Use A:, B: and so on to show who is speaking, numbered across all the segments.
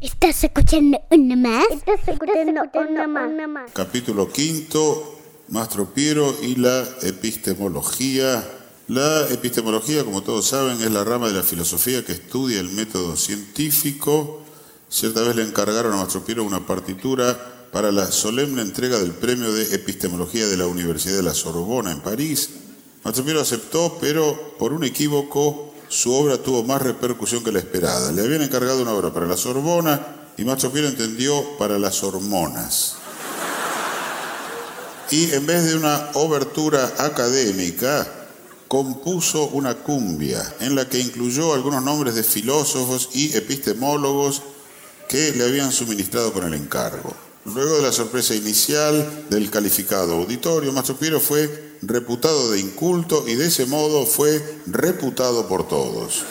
A: Estás escuchando una más. Estás escuchando una más.
B: Capítulo quinto, Mastro Piero y la epistemología. La epistemología, como todos saben, es la rama de la filosofía que estudia el método científico. Cierta vez le encargaron a Mastro Piero una partitura para la solemne entrega del premio de epistemología de la Universidad de la Sorbona en París. Mastro Piero aceptó, pero por un equívoco su obra tuvo más repercusión que la esperada. Le habían encargado una obra para la Sorbona y Mastro Piero entendió para las hormonas. Y en vez de una obertura académica, compuso una cumbia en la que incluyó algunos nombres de filósofos y epistemólogos que le habían suministrado con el encargo. Luego de la sorpresa inicial del calificado auditorio, Mastro Piero fue reputado de inculto y de ese modo fue reputado por todos.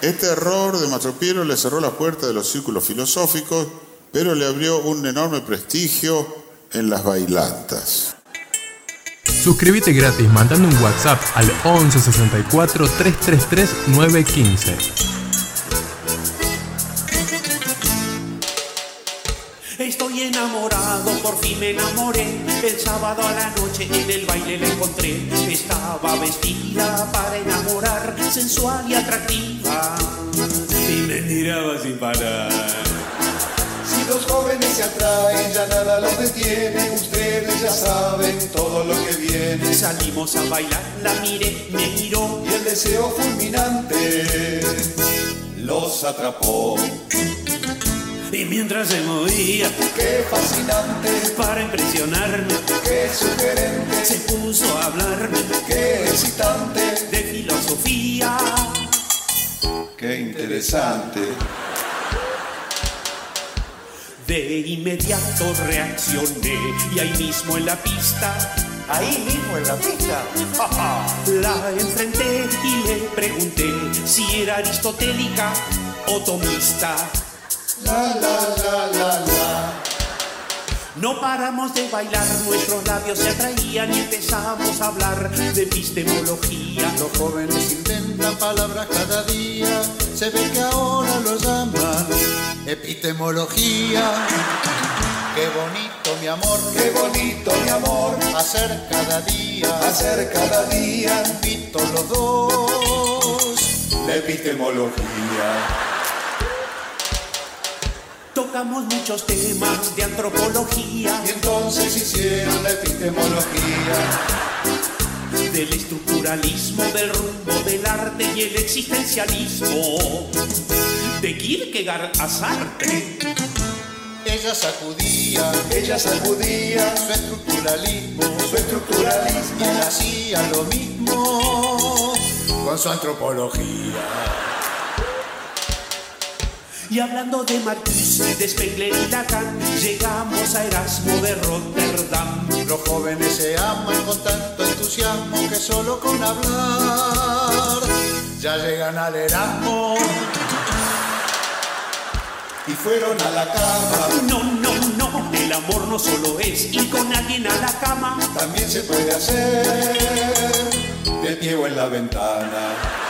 B: Este error de Mastro Piero le cerró la puerta de los círculos filosóficos, pero le abrió un enorme prestigio en las bailantas.
C: Suscríbete gratis mandando un WhatsApp al 11 64 333 915.
D: Estoy enamorado, por fin me enamoré. El sábado a la noche en el baile la encontré. Estaba vestida para enamorar, sensual y atractiva. Y me miraba sin parar.
E: Si los jóvenes se atraen, ya nada los detiene. Ustedes ya saben todo lo que viene.
D: Salimos a bailar, la miré, me miró.
E: Y el deseo fulminante los atrapó.
D: Y mientras se movía,
E: Qué fascinante,
D: para impresionarme,
E: qué sugerente,
D: se puso a hablarme
E: qué excitante,
D: de filosofía.
E: qué interesante.
D: De inmediato reaccioné y ahí mismo en la pista
E: Ahí mismo en la pista.
D: la enfrenté y le pregunté si era aristotélica o tomista.
E: La la la la la.
D: No paramos de bailar, nuestros labios se atraían y empezamos a hablar de epistemología.
E: Los jóvenes inventan palabras cada día, se ve que ahora lo llaman epistemología. Qué bonito mi amor, qué bonito mi amor, hacer cada día, hacer cada día, invito los dos, la epistemología.
D: Tocamos muchos temas de antropología,
E: Y entonces hicieron la epistemología,
D: del estructuralismo, del rumbo del arte y el existencialismo. De Kierkegaard a Sartre.
E: ella sacudía, ella sacudía su estructuralismo, su estructuralismo, y él hacía lo mismo con su antropología.
D: Y hablando de Marcuse, de Spengler y Lacan, llegamos a Erasmo de Rotterdam.
E: Los jóvenes se aman con tanto entusiasmo que solo con hablar ya llegan al Erasmo. Y fueron a la cama,
D: No, no, no, el amor no solo es ir con alguien a la cama.
E: también se puede hacer de pie o en la ventana.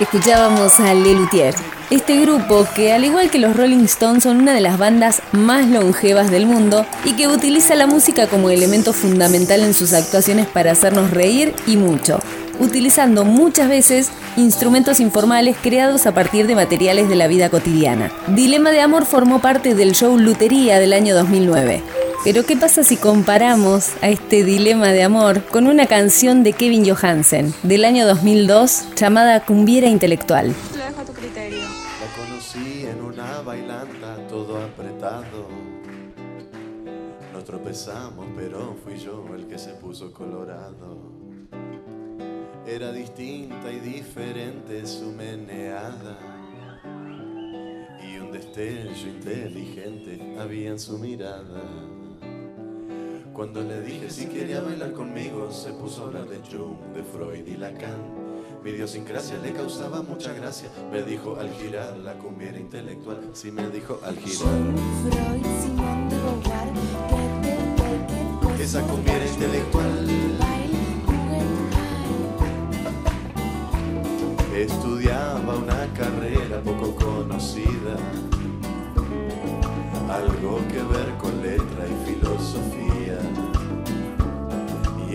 F: Escuchábamos a Le Luthier, este grupo que al igual que los Rolling Stones son una de las bandas más longevas del mundo y que utiliza la música como elemento fundamental en sus actuaciones para hacernos reír y mucho, utilizando muchas veces instrumentos informales creados a partir de materiales de la vida cotidiana. Dilema de Amor formó parte del show Lutería del año 2009. Pero ¿qué pasa si comparamos a este dilema de amor con una canción de Kevin Johansen del año 2002 llamada Cumbiera Intelectual?
G: Lo dejo a tu criterio.
H: La conocí en una bailanta, todo apretado. Nos tropezamos, pero fui yo el que se puso colorado. Era distinta y diferente su meneada. Y un destello inteligente había en su mirada. Cuando le dije si quería bailar conmigo, se puso a hablar de Jung, de Freud y Lacan. Mi idiosincrasia le causaba mucha gracia. Me dijo al girar la cumbia intelectual. Sí, me dijo al girar. Freud, Esa cumbia intelectual. Estudiaba una carrera poco conocida, algo que ver con letra y filosofía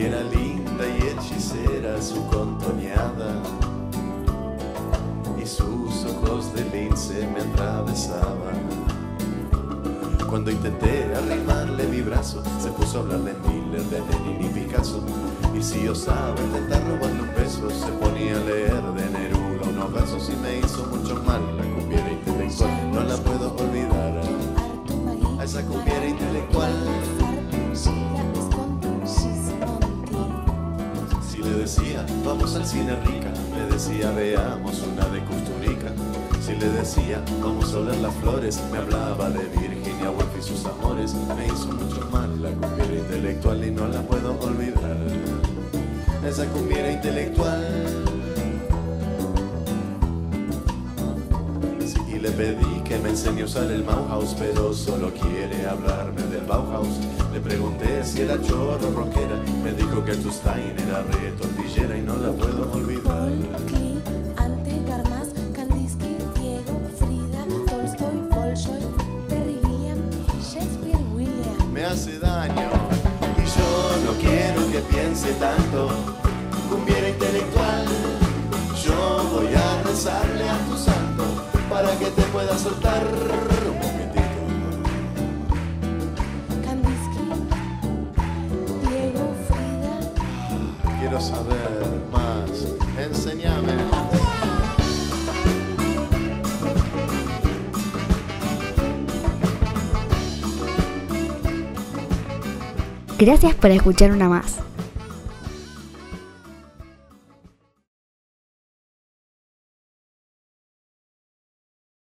H: era linda y hechicera su contoneada y sus ojos de lince me atravesaban. Cuando intenté arrimarle mi brazo, se puso a hablar de Miller, de Lenin y Picasso. Y si osaba intentar robarle un beso, se ponía a leer de Neruda unos versos y me hizo mucho mal la cumbia vamos al cine rica, me decía, veamos una de Custurica. Si le decía, vamos a oler las flores, me hablaba de Virginia Woolf y sus amores. Me hizo mucho mal la cumbiera intelectual y no la puedo olvidar. Esa cumbiera intelectual. Le pedí que me enseñe a usar el Bauhaus, pero solo quiere hablarme del Bauhaus. Le pregunté si era chorro rockera, me dijo que tu Stein era re tortillera y no la puedo olvidar.
G: Ante Garmas, Kandinsky, Diego, Frida, Tolstoy, Bolshoi, Terry Gilliam, Shakespeare, William.
H: me hace daño y yo no quiero que piense tanto cumbiera intelectual yo voy a rezarle a tu santo para que te pueda soltar un momentito
G: Kandinsky, Diego, Frida.
H: quiero saber más enséñame
A: Gracias por escuchar una más.